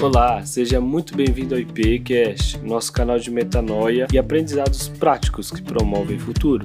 Olá, seja muito bem-vindo ao IPCast, nosso canal de metanoia e aprendizados práticos que promovem futuro.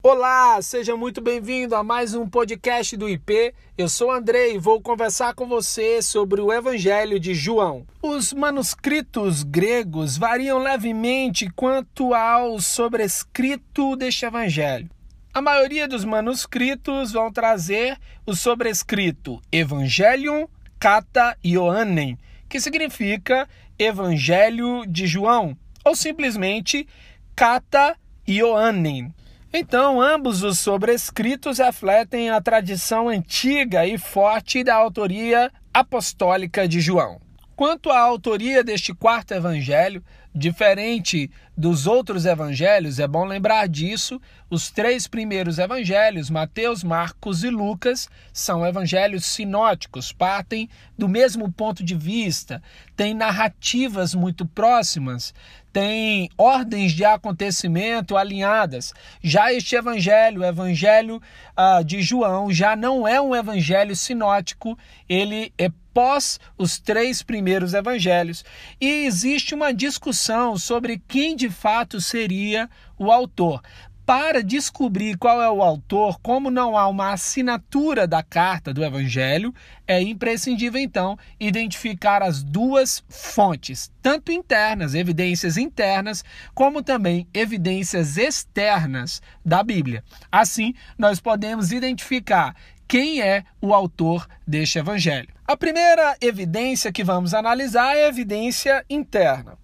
Olá, seja muito bem-vindo a mais um podcast do IP. Eu sou Andrei e vou conversar com você sobre o Evangelho de João. Os manuscritos gregos variam levemente quanto ao sobrescrito deste Evangelho. A maioria dos manuscritos vão trazer o sobrescrito Evangelium Cata Ioannem, que significa Evangelho de João, ou simplesmente Cata Ioannem. Então, ambos os sobrescritos refletem a tradição antiga e forte da autoria apostólica de João. Quanto à autoria deste quarto evangelho, diferente dos outros evangelhos, é bom lembrar disso, os três primeiros evangelhos, Mateus, Marcos e Lucas, são evangelhos sinóticos, partem do mesmo ponto de vista, têm narrativas muito próximas, têm ordens de acontecimento alinhadas. Já este evangelho, o evangelho uh, de João, já não é um evangelho sinótico, ele é pós os três primeiros evangelhos. E existe uma discussão sobre quem de fato seria o autor. Para descobrir qual é o autor, como não há uma assinatura da carta do Evangelho, é imprescindível então identificar as duas fontes, tanto internas, evidências internas, como também evidências externas da Bíblia. Assim, nós podemos identificar quem é o autor deste evangelho. A primeira evidência que vamos analisar é a evidência interna.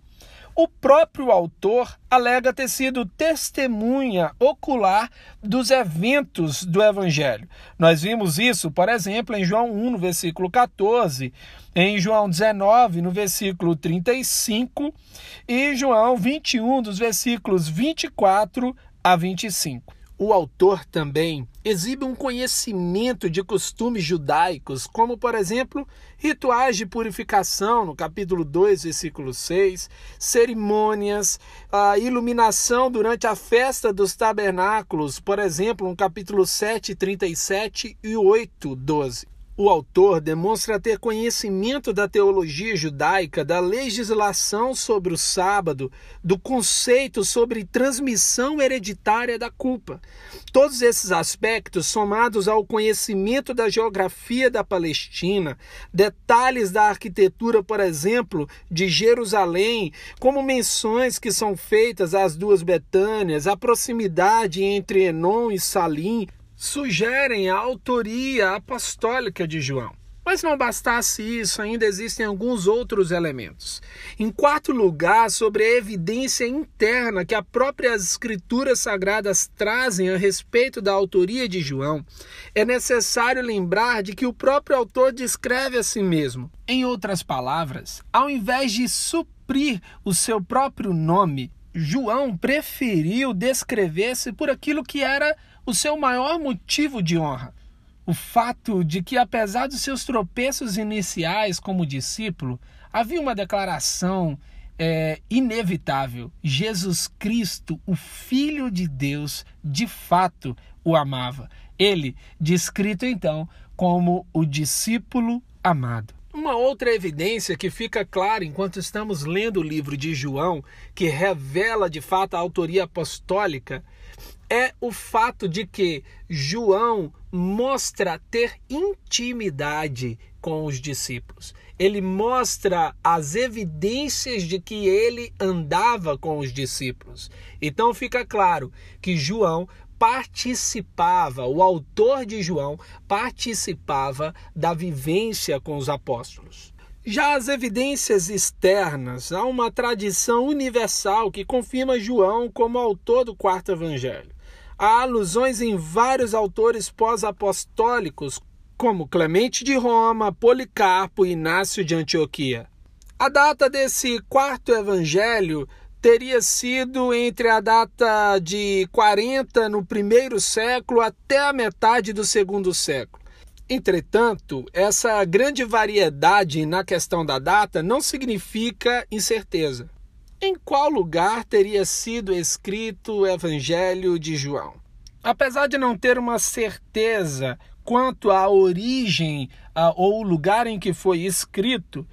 O próprio autor alega ter sido testemunha ocular dos eventos do Evangelho. Nós vimos isso, por exemplo, em João 1, no versículo 14, em João 19, no versículo 35, e João 21, dos versículos 24 a 25. O autor também exibe um conhecimento de costumes judaicos, como, por exemplo, rituais de purificação, no capítulo 2, versículo 6, cerimônias, a iluminação durante a festa dos tabernáculos, por exemplo, no capítulo 7, 37 e 8, 12. O autor demonstra ter conhecimento da teologia judaica, da legislação sobre o sábado, do conceito sobre transmissão hereditária da culpa. Todos esses aspectos, somados ao conhecimento da geografia da Palestina, detalhes da arquitetura, por exemplo, de Jerusalém, como menções que são feitas às duas Betânias, a proximidade entre Enon e Salim, sugerem a autoria apostólica de João. Mas não bastasse isso, ainda existem alguns outros elementos. Em quarto lugar, sobre a evidência interna que as próprias escrituras sagradas trazem a respeito da autoria de João, é necessário lembrar de que o próprio autor descreve a si mesmo. Em outras palavras, ao invés de suprir o seu próprio nome, João preferiu descrever-se por aquilo que era o seu maior motivo de honra. O fato de que, apesar dos seus tropeços iniciais como discípulo, havia uma declaração é, inevitável: Jesus Cristo, o Filho de Deus, de fato o amava. Ele, descrito então como o discípulo amado. Uma outra evidência que fica clara enquanto estamos lendo o livro de João, que revela de fato a autoria apostólica, é o fato de que João mostra ter intimidade com os discípulos. Ele mostra as evidências de que ele andava com os discípulos. Então fica claro que João participava, o autor de João participava da vivência com os apóstolos. Já as evidências externas, há uma tradição universal que confirma João como autor do quarto evangelho. Há alusões em vários autores pós-apostólicos, como Clemente de Roma, Policarpo e Inácio de Antioquia. A data desse quarto evangelho teria sido entre a data de 40 no primeiro século até a metade do segundo século. Entretanto, essa grande variedade na questão da data não significa incerteza. Em qual lugar teria sido escrito o Evangelho de João? Apesar de não ter uma certeza quanto à origem ou lugar em que foi escrito,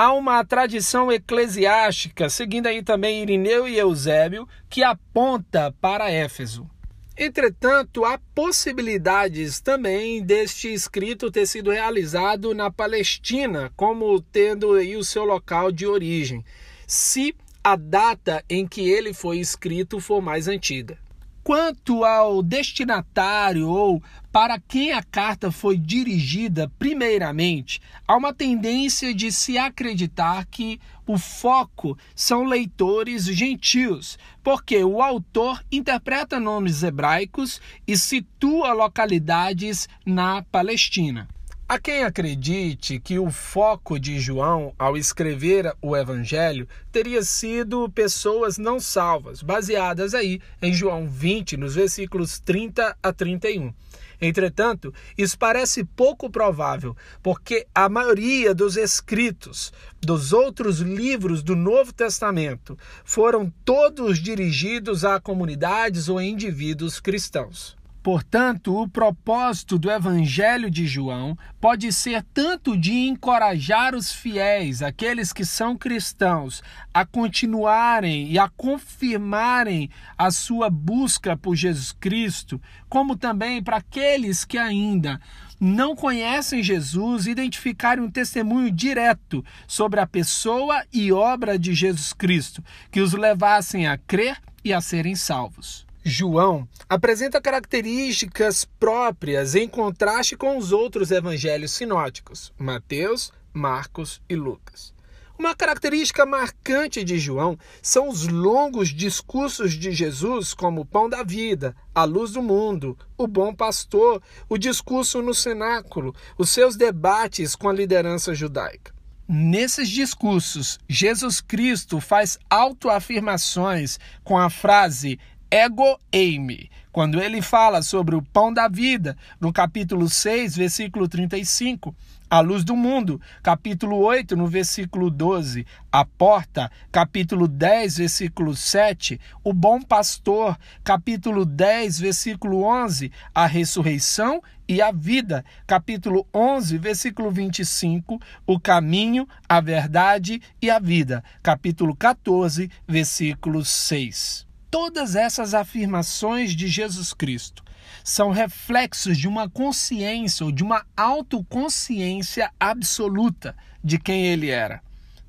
há uma tradição eclesiástica, seguindo aí também Irineu e Eusébio, que aponta para Éfeso. Entretanto, há possibilidades também deste escrito ter sido realizado na Palestina, como tendo aí o seu local de origem, se a data em que ele foi escrito for mais antiga. Quanto ao destinatário ou para quem a carta foi dirigida, primeiramente, há uma tendência de se acreditar que o foco são leitores gentios, porque o autor interpreta nomes hebraicos e situa localidades na Palestina. Há quem acredite que o foco de João ao escrever o evangelho teria sido pessoas não salvas, baseadas aí em João 20, nos versículos 30 a 31. Entretanto, isso parece pouco provável, porque a maioria dos escritos dos outros livros do Novo Testamento foram todos dirigidos a comunidades ou indivíduos cristãos. Portanto, o propósito do Evangelho de João pode ser tanto de encorajar os fiéis, aqueles que são cristãos, a continuarem e a confirmarem a sua busca por Jesus Cristo, como também para aqueles que ainda não conhecem Jesus identificarem um testemunho direto sobre a pessoa e obra de Jesus Cristo, que os levassem a crer e a serem salvos. João apresenta características próprias em contraste com os outros evangelhos sinóticos, Mateus, Marcos e Lucas. Uma característica marcante de João são os longos discursos de Jesus, como o pão da vida, a luz do mundo, o bom pastor, o discurso no cenáculo, os seus debates com a liderança judaica. Nesses discursos, Jesus Cristo faz autoafirmações com a frase ego eime. Quando ele fala sobre o pão da vida, no capítulo 6, versículo 35, a luz do mundo, capítulo 8, no versículo 12, a porta, capítulo 10, versículo 7, o bom pastor, capítulo 10, versículo 11, a ressurreição e a vida, capítulo 11, versículo 25, o caminho, a verdade e a vida, capítulo 14, versículo 6. Todas essas afirmações de Jesus Cristo são reflexos de uma consciência ou de uma autoconsciência absoluta de quem ele era.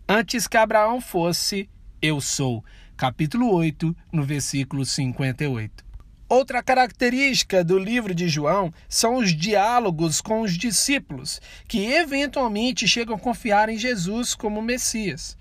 Antes que Abraão fosse, eu sou. Capítulo 8, no versículo 58. Outra característica do livro de João são os diálogos com os discípulos, que eventualmente chegam a confiar em Jesus como Messias.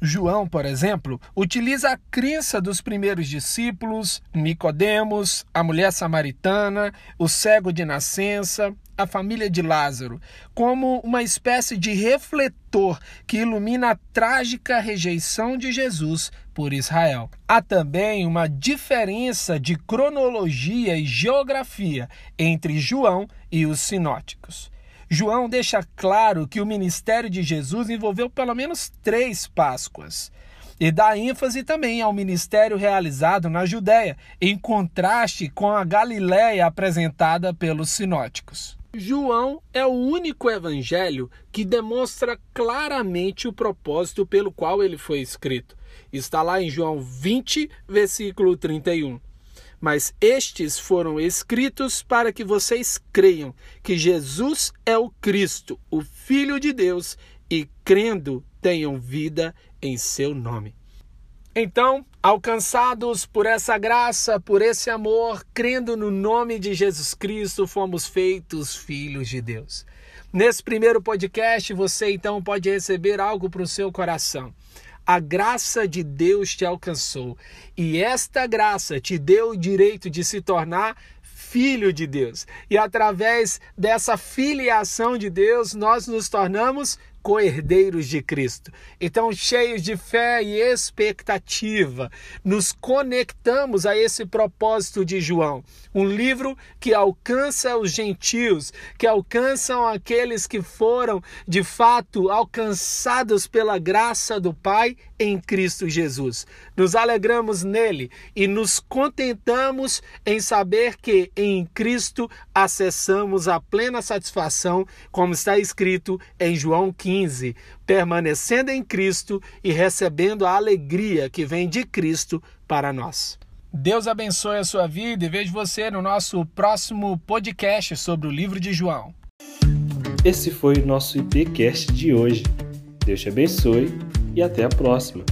João, por exemplo, utiliza a crença dos primeiros discípulos, Nicodemos, a mulher samaritana, o cego de nascença, a família de Lázaro, como uma espécie de refletor que ilumina a trágica rejeição de Jesus por Israel. Há também uma diferença de cronologia e geografia entre João e os sinóticos. João deixa claro que o ministério de Jesus envolveu pelo menos três Páscoas. E dá ênfase também ao ministério realizado na Judéia, em contraste com a Galiléia apresentada pelos sinóticos. João é o único evangelho que demonstra claramente o propósito pelo qual ele foi escrito. Está lá em João 20, versículo 31 mas estes foram escritos para que vocês creiam que Jesus é o Cristo, o Filho de Deus, e crendo tenham vida em seu nome. Então, alcançados por essa graça, por esse amor, crendo no nome de Jesus Cristo, fomos feitos filhos de Deus. Nesse primeiro podcast, você então pode receber algo para o seu coração a graça de Deus te alcançou. E esta graça te deu o direito de se tornar filho de Deus. E através dessa filiação de Deus, nós nos tornamos co-herdeiros de Cristo. Então, cheios de fé e expectativa, nos conectamos a esse propósito de João, um livro que alcança os gentios, que alcançam aqueles que foram de fato alcançados pela graça do Pai em Cristo Jesus. Nos alegramos nele e nos contentamos em saber que em Cristo acessamos a plena satisfação, como está escrito em João 15, permanecendo em Cristo e recebendo a alegria que vem de Cristo para nós. Deus abençoe a sua vida e vejo você no nosso próximo podcast sobre o livro de João. Esse foi o nosso IPcast de hoje. Deus te abençoe e até a próxima.